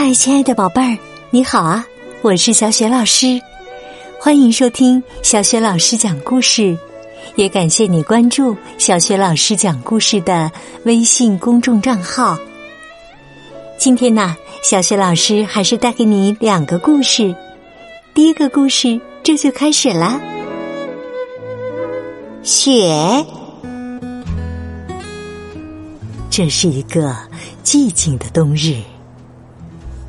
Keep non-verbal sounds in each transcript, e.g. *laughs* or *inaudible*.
嗨，亲爱的宝贝儿，你好啊！我是小雪老师，欢迎收听小雪老师讲故事，也感谢你关注小雪老师讲故事的微信公众账号。今天呢，小雪老师还是带给你两个故事，第一个故事这就开始啦。雪，这是一个寂静的冬日。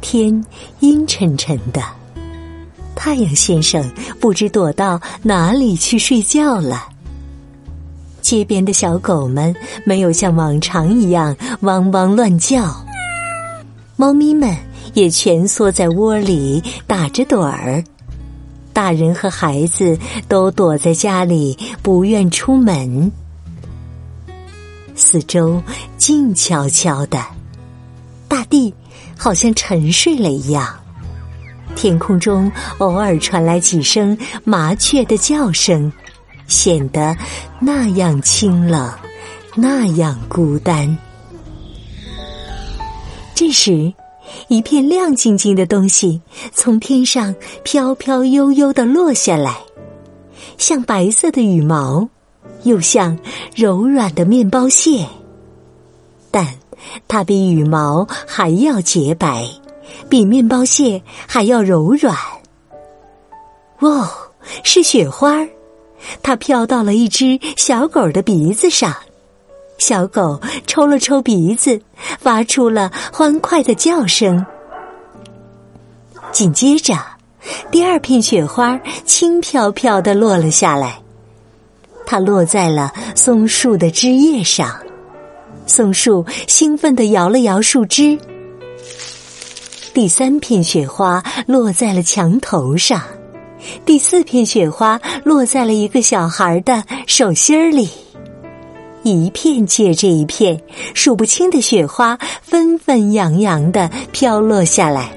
天阴沉沉的，太阳先生不知躲到哪里去睡觉了。街边的小狗们没有像往常一样汪汪乱叫，猫咪们也蜷缩在窝里打着盹儿，大人和孩子都躲在家里不愿出门，四周静悄悄的，大地。好像沉睡了一样，天空中偶尔传来几声麻雀的叫声，显得那样清冷，那样孤单。这时，一片亮晶晶的东西从天上飘飘悠悠的落下来，像白色的羽毛，又像柔软的面包屑，它比羽毛还要洁白，比面包屑还要柔软。哦，是雪花儿，它飘到了一只小狗的鼻子上，小狗抽了抽鼻子，发出了欢快的叫声。紧接着，第二片雪花轻飘飘的落了下来，它落在了松树的枝叶上。松树兴奋地摇了摇树枝，第三片雪花落在了墙头上，第四片雪花落在了一个小孩的手心儿里，一片接着一片，数不清的雪花纷纷扬扬的飘落下来。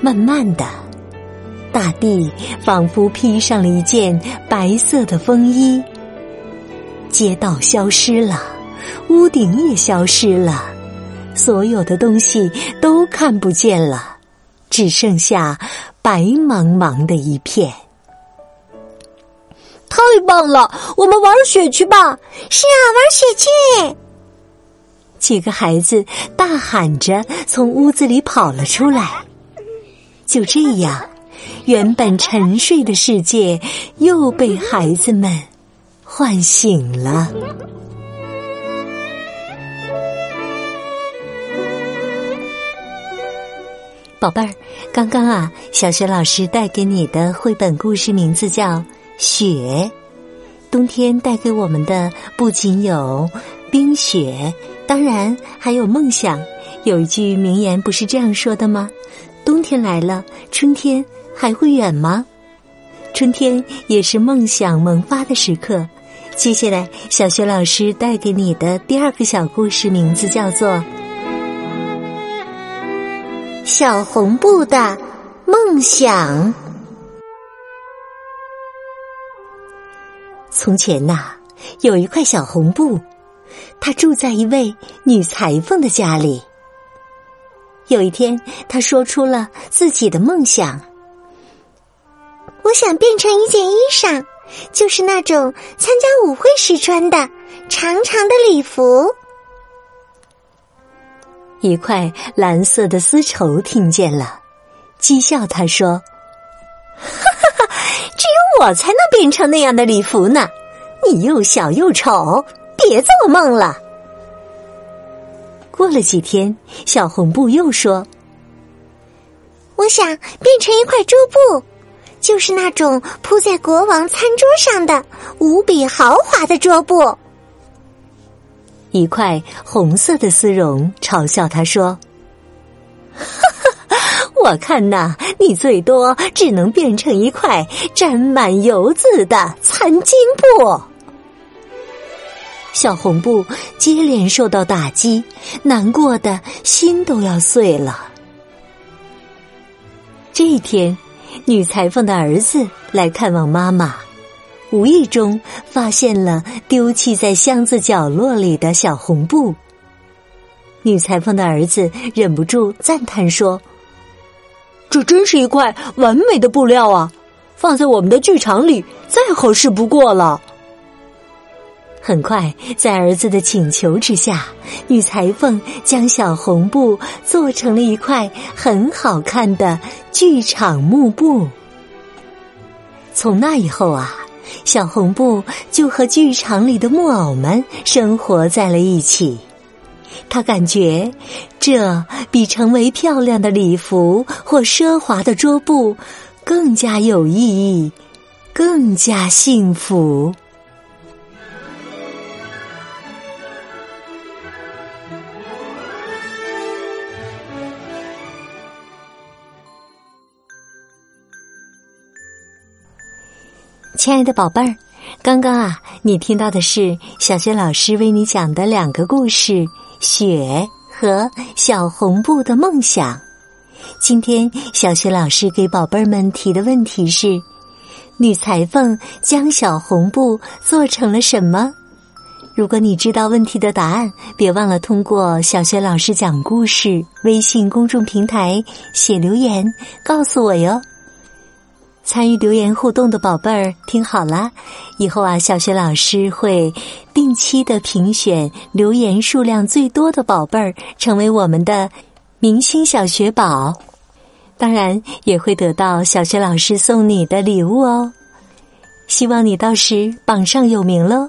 慢慢的，大地仿佛披上了一件白色的风衣。街道消失了，屋顶也消失了，所有的东西都看不见了，只剩下白茫茫的一片。太棒了，我们玩雪去吧！是啊，玩雪去！几个孩子大喊着从屋子里跑了出来。就这样，原本沉睡的世界又被孩子们。唤醒了，宝贝儿。刚刚啊，小雪老师带给你的绘本故事名字叫《雪》。冬天带给我们的不仅有冰雪，当然还有梦想。有一句名言不是这样说的吗？冬天来了，春天还会远吗？春天也是梦想萌发的时刻。接下来，小学老师带给你的第二个小故事名字叫做《小红布的梦想》。从前呐，有一块小红布，它住在一位女裁缝的家里。有一天，他说出了自己的梦想：“我想变成一件衣裳。”就是那种参加舞会时穿的长长的礼服。一块蓝色的丝绸听见了，讥笑他说：“哈哈哈，只有我才能变成那样的礼服呢！你又小又丑，别做梦了。”过了几天，小红布又说：“我想变成一块桌布。”就是那种铺在国王餐桌上的无比豪华的桌布。一块红色的丝绒嘲笑他说：“ *laughs* 我看呐，你最多只能变成一块沾满油渍的餐巾布。”小红布接连受到打击，难过的心都要碎了。这一天。女裁缝的儿子来看望妈妈，无意中发现了丢弃在箱子角落里的小红布。女裁缝的儿子忍不住赞叹说：“这真是一块完美的布料啊！放在我们的剧场里，再合适不过了。”很快，在儿子的请求之下，女裁缝将小红布做成了一块很好看的剧场幕布。从那以后啊，小红布就和剧场里的木偶们生活在了一起。他感觉，这比成为漂亮的礼服或奢华的桌布更加有意义，更加幸福。亲爱的宝贝儿，刚刚啊，你听到的是小学老师为你讲的两个故事。雪和小红布的梦想。今天小学老师给宝贝儿们提的问题是：女裁缝将小红布做成了什么？如果你知道问题的答案，别忘了通过小学老师讲故事微信公众平台写留言告诉我哟。参与留言互动的宝贝儿，听好了，以后啊，小学老师会定期的评选留言数量最多的宝贝儿，成为我们的明星小学宝。当然，也会得到小学老师送你的礼物哦。希望你到时榜上有名喽。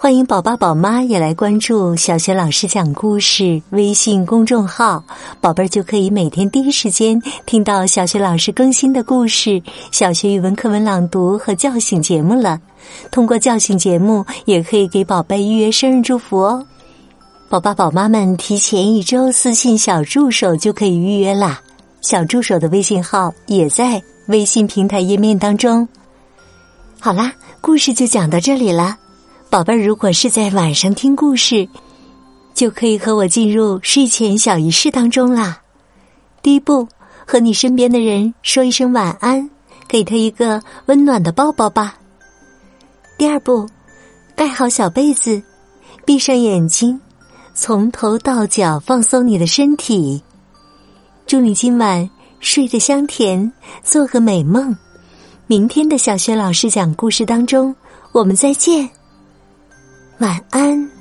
欢迎宝爸宝妈也来关注小学老师讲故事微信公众号，宝贝儿就可以每天第一时间听到小学老师更新的故事、小学语文课文朗读和叫醒节目了。通过叫醒节目，也可以给宝贝预约生日祝福哦。宝爸宝妈们提前一周私信小助手就可以预约啦。小助手的微信号也在微信平台页面当中。好啦，故事就讲到这里了。宝贝儿，如果是在晚上听故事，就可以和我进入睡前小仪式当中啦。第一步，和你身边的人说一声晚安，给他一个温暖的抱抱吧。第二步，盖好小被子，闭上眼睛，从头到脚放松你的身体。祝你今晚睡得香甜，做个美梦。明天的小学老师讲故事当中，我们再见。晚安。